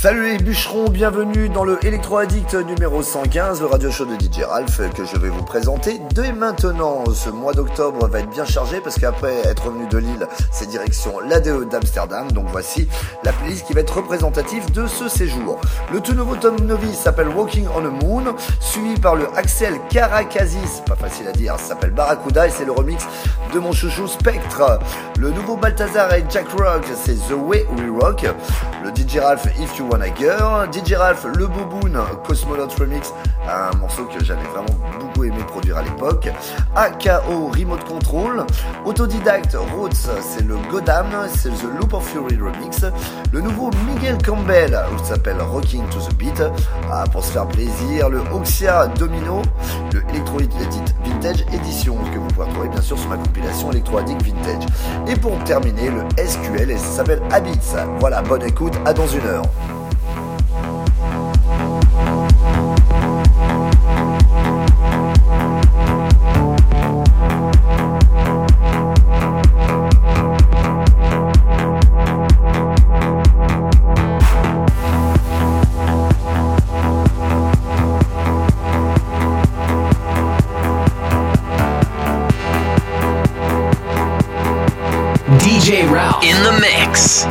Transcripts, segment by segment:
Salut les bûcherons, bienvenue dans le Electro Addict numéro 115, le radio show de DJ Ralph que je vais vous présenter dès maintenant. Ce mois d'octobre va être bien chargé parce qu'après être revenu de Lille, c'est direction l'ADE d'Amsterdam. Donc voici la playlist qui va être représentative de ce séjour. Le tout nouveau Tom Novi s'appelle Walking on the Moon, suivi par le Axel Karakasis, pas facile à dire, s'appelle Barracuda et c'est le remix de mon chouchou Spectre. Le nouveau Balthazar et Jack Rock, c'est The Way We Rock. Le DJ Ralph If You Wanna Girl. DJ Ralph, Le Boboon, Cosmonaut Remix, un morceau que j'avais vraiment beaucoup aimé produire à l'époque. AKO Remote Control. Autodidacte Roots, c'est le Godam, c'est The Loop of Fury Remix. Le nouveau Miguel Campbell, qui s'appelle Rocking to the Beat. Ah, pour se faire plaisir, le Oxia Domino, le Electro Vintage Edition, que vous pouvez retrouver bien sûr sur ma compilation Electro Addict Vintage. Et pour terminer, le SQL, et ça s'appelle Habits. Voilà, bonne écoute, à dans une heure. DJ Ralph in the mix.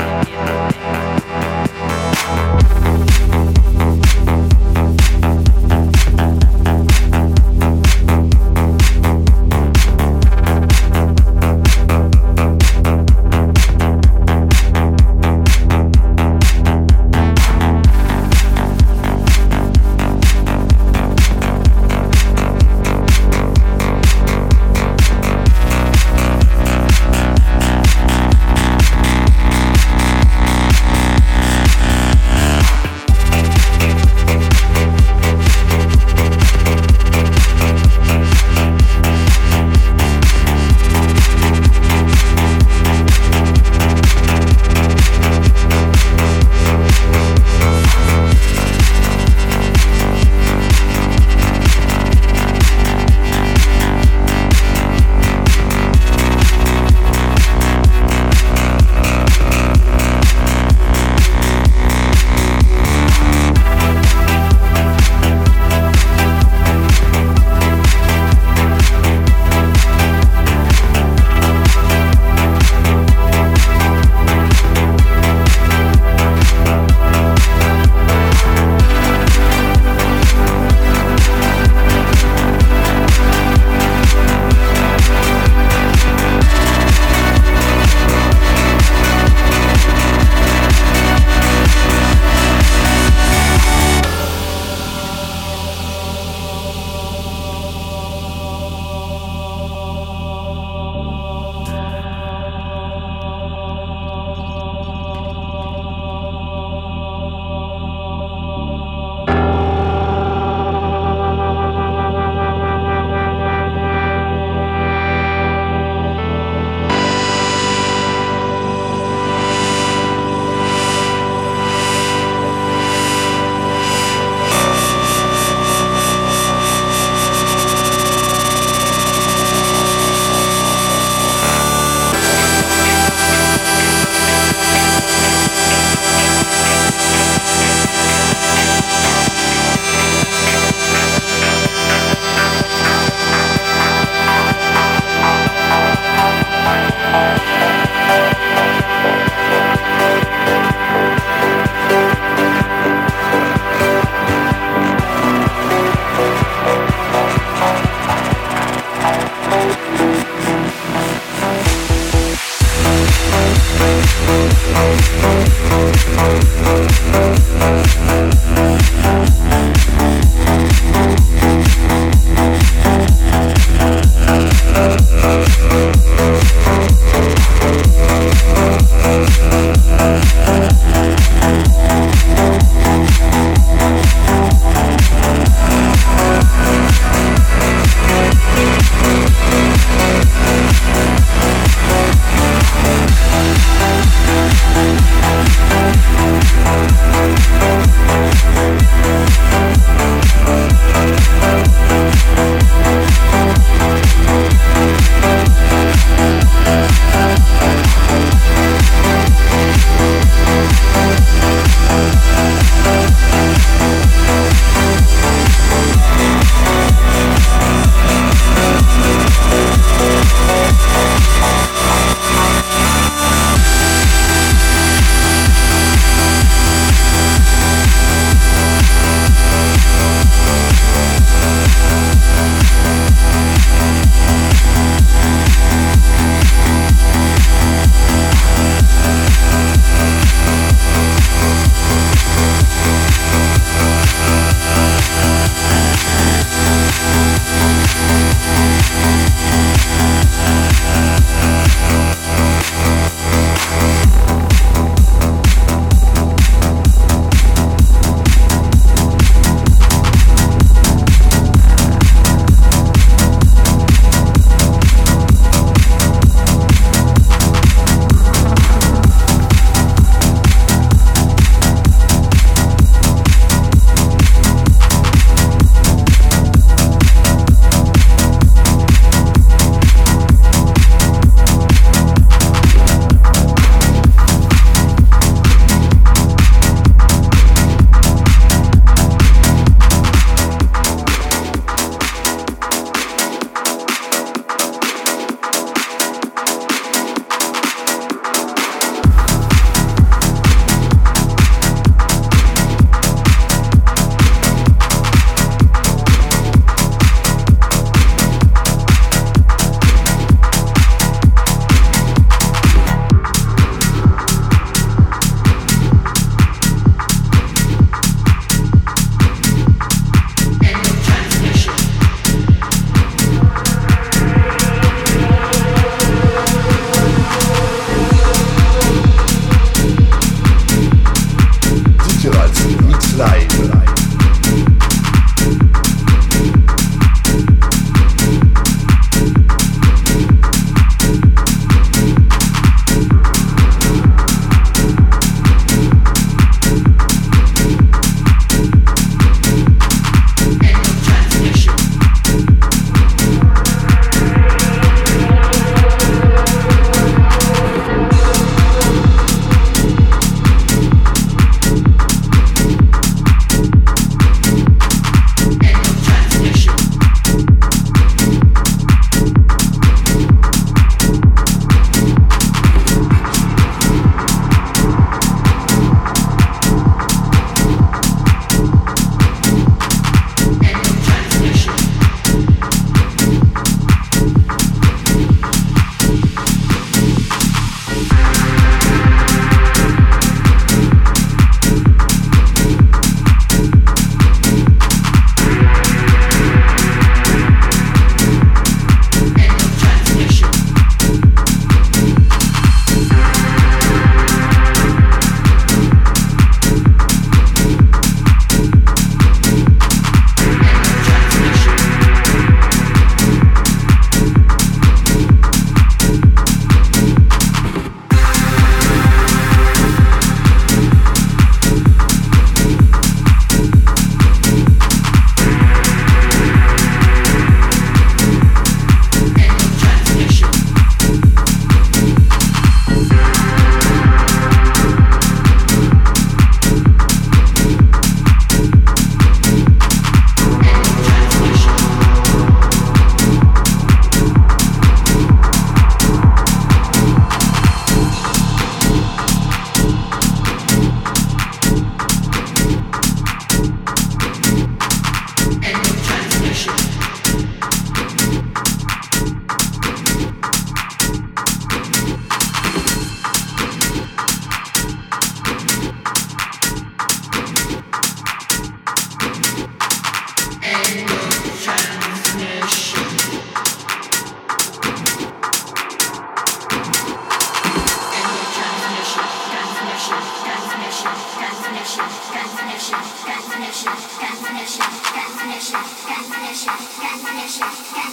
definition, definition, definition, definition, definition, definition,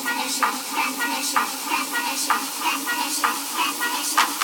definition.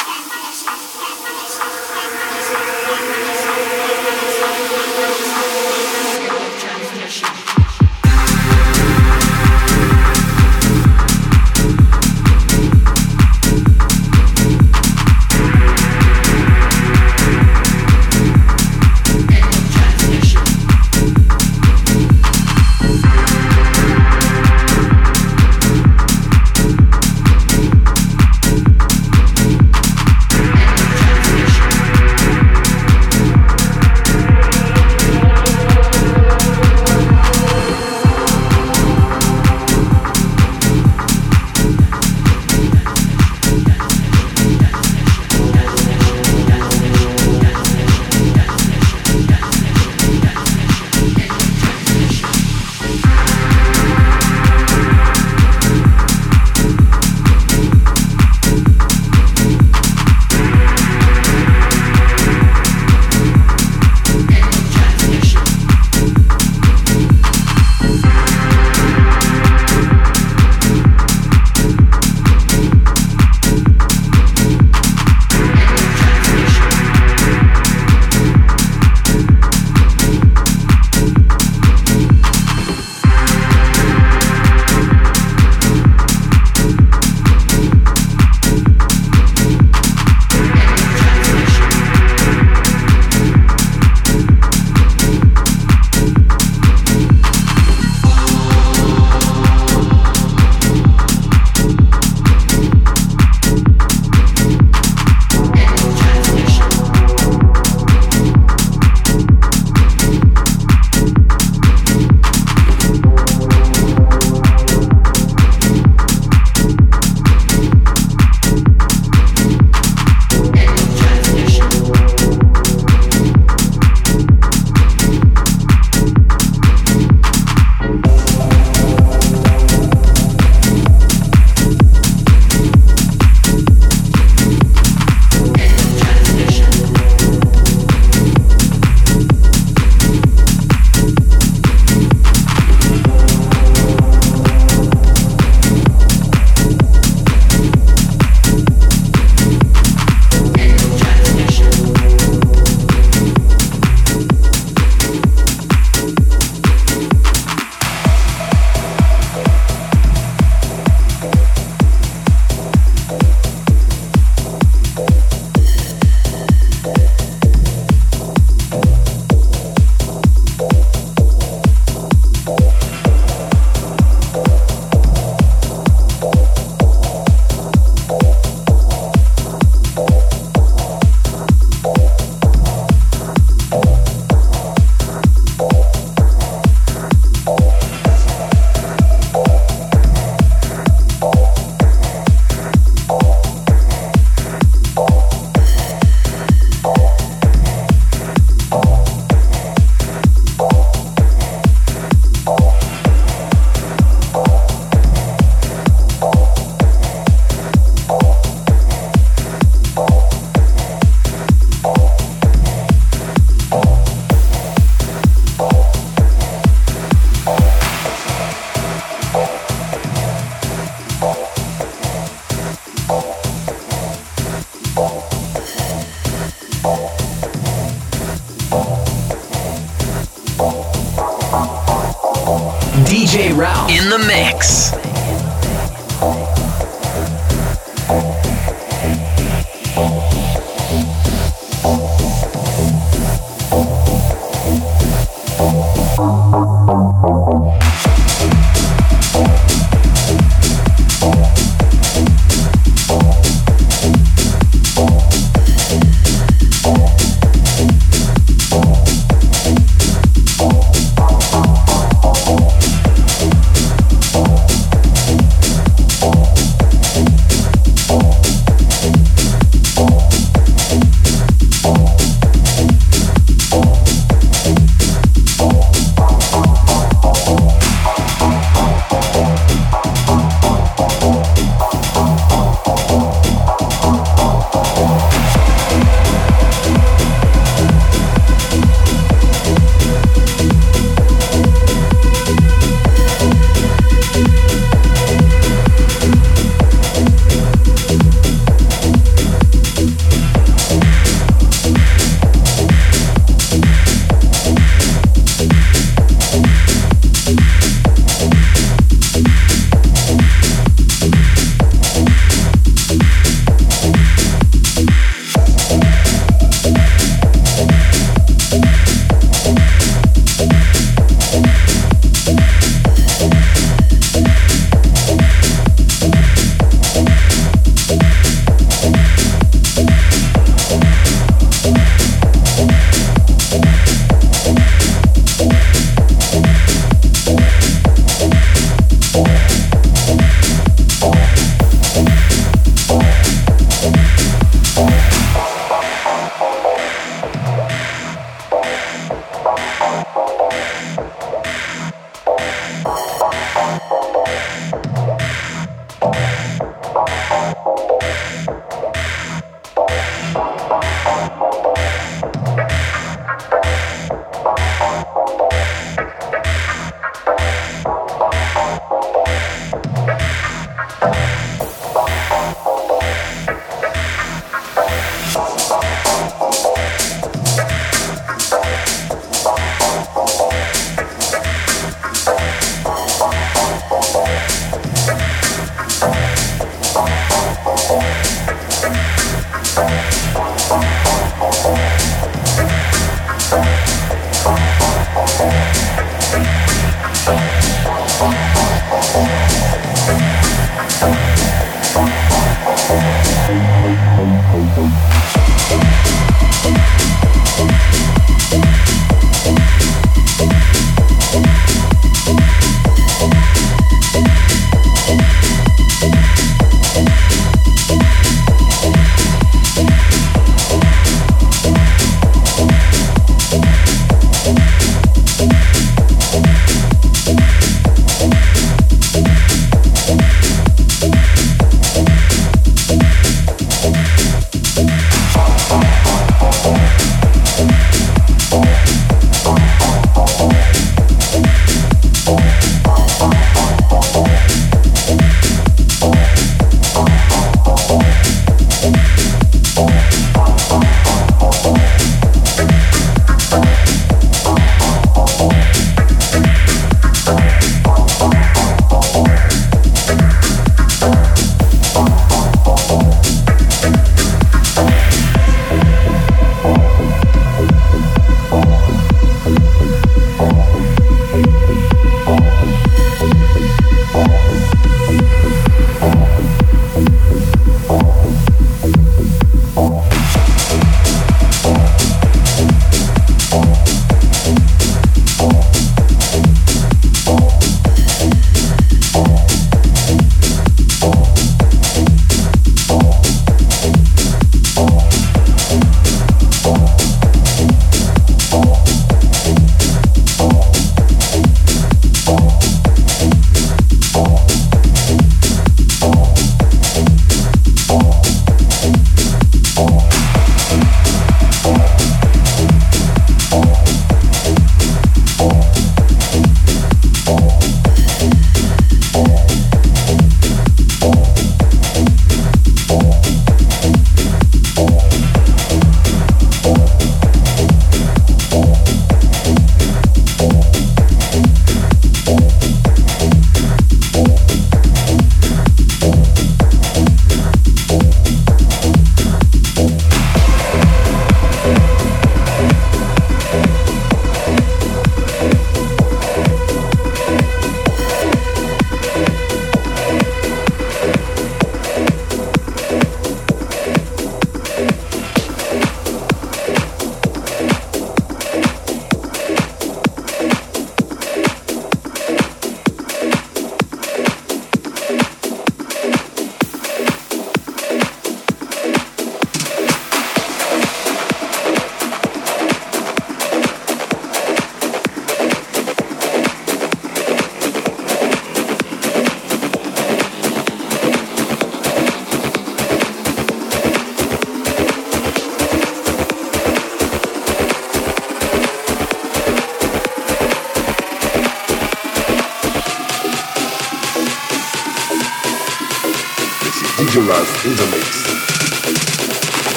the mix.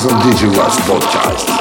Music is on DJ Raz Podcast.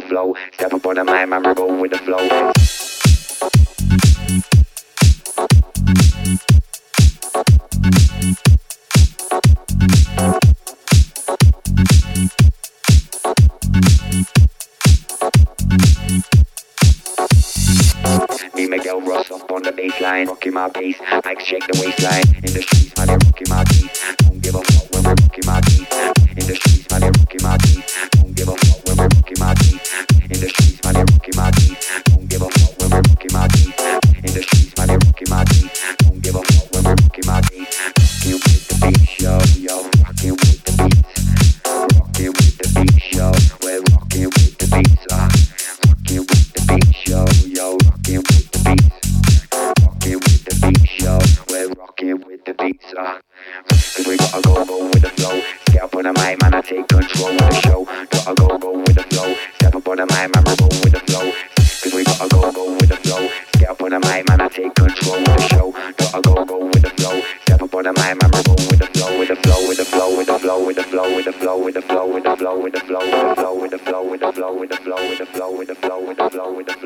the flow. Step up on the mind, man, we go with the flow. baseline, rocking my bass. I shake the waistline in the streets, man, they rocking my bass. Don't give a fuck when we're rocking my bass. In the streets, man, they rocking my bass in the streets, man, they rocking my teeth. Don't give a fuck when we're rocking my teeth. In the streets, man, they rocking my teeth. Don't give a fuck when we're rocking my teeth. Rocking with the beats, yo, yo, rocking with the beats. Rocking with the beats, yo, we're rocking with the beats. Ah. Uh. Rocking with the beats, yo, yo, rocking with the beats. Rocking with the beats, yo, we're rocking with the beats. Uh. Cause we gotta go, go with the flow. Get up on the mic, man, I take control of the show. Gotta go. am I memorable with the flow, with the flow, with the flow, with the flow, with the flow, with the flow, with the flow, with the flow, with the flow, with the flow, with the flow, with the flow, with the flow, with the flow, with the flow, with the flow, with the flow, with the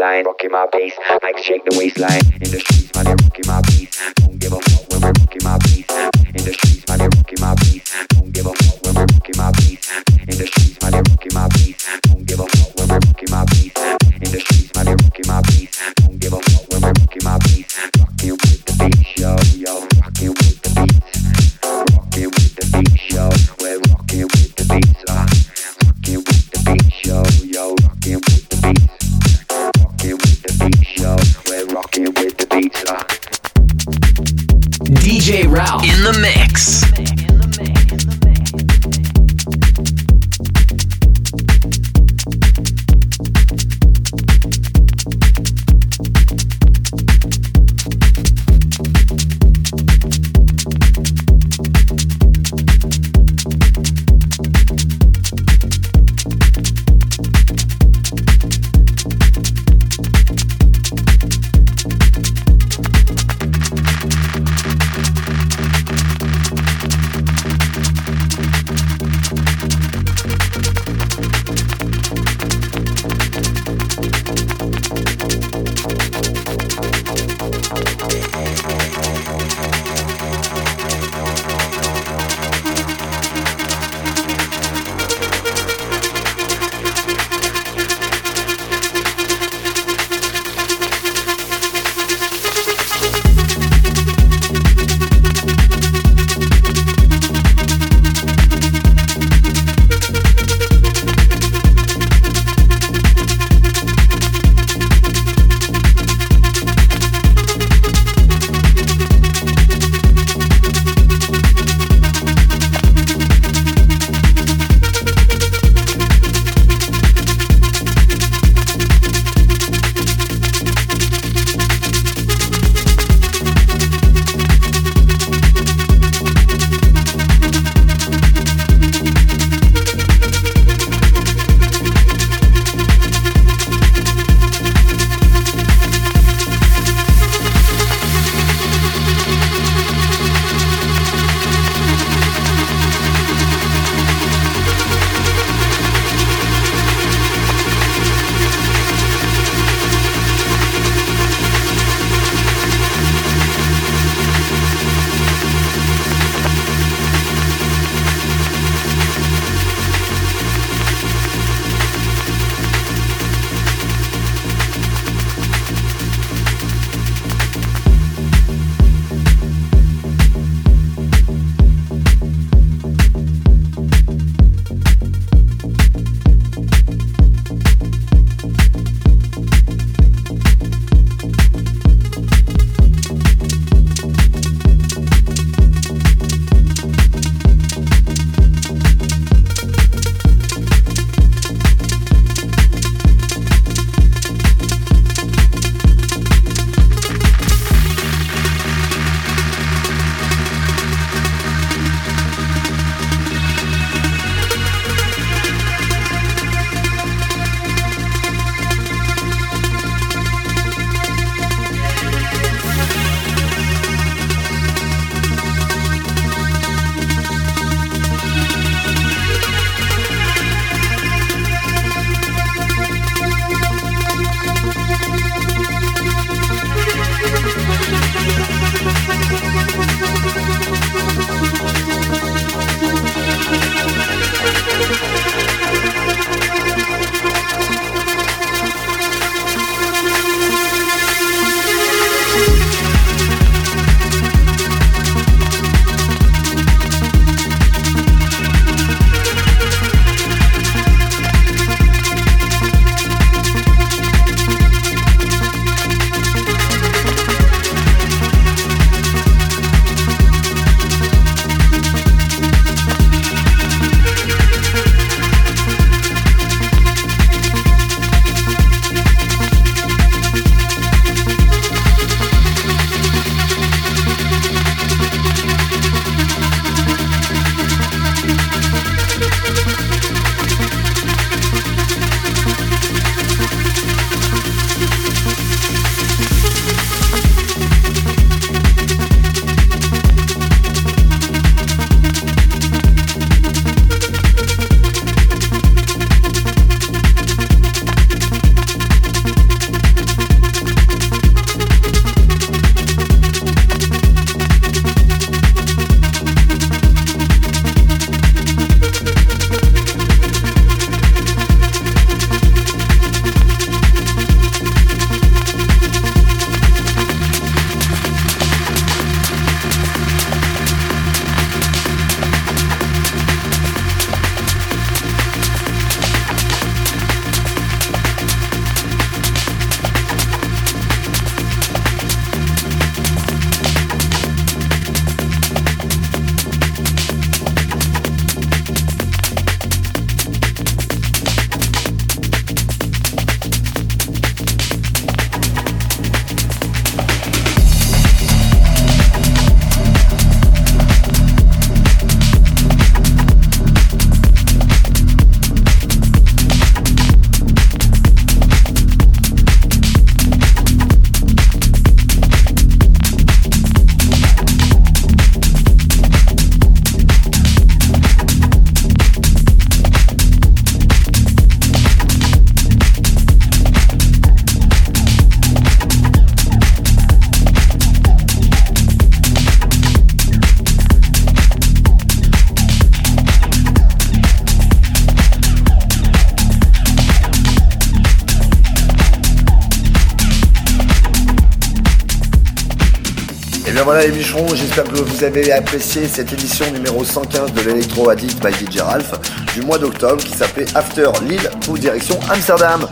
baseline, rocking my bass. Like shake the waistline in the streets, man, they rocking my beats. Don't give a fuck when we're rocking my beats. In the streets, man, they rocking my beats. Don't give a fuck when we're rocking my beats. In the streets, man, they rocking my beats. Don't give a fuck when we're rocking my beats. In the streets, DJ Ralph in the mix. J'espère que vous avez apprécié cette édition numéro 115 de l'Electro Addict by DJ Ralph du mois d'octobre qui s'appelait After Lille ou direction Amsterdam.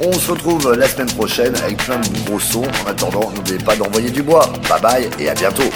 On se retrouve la semaine prochaine avec plein de gros sons. En attendant, n'oubliez pas d'envoyer du bois. Bye bye et à bientôt.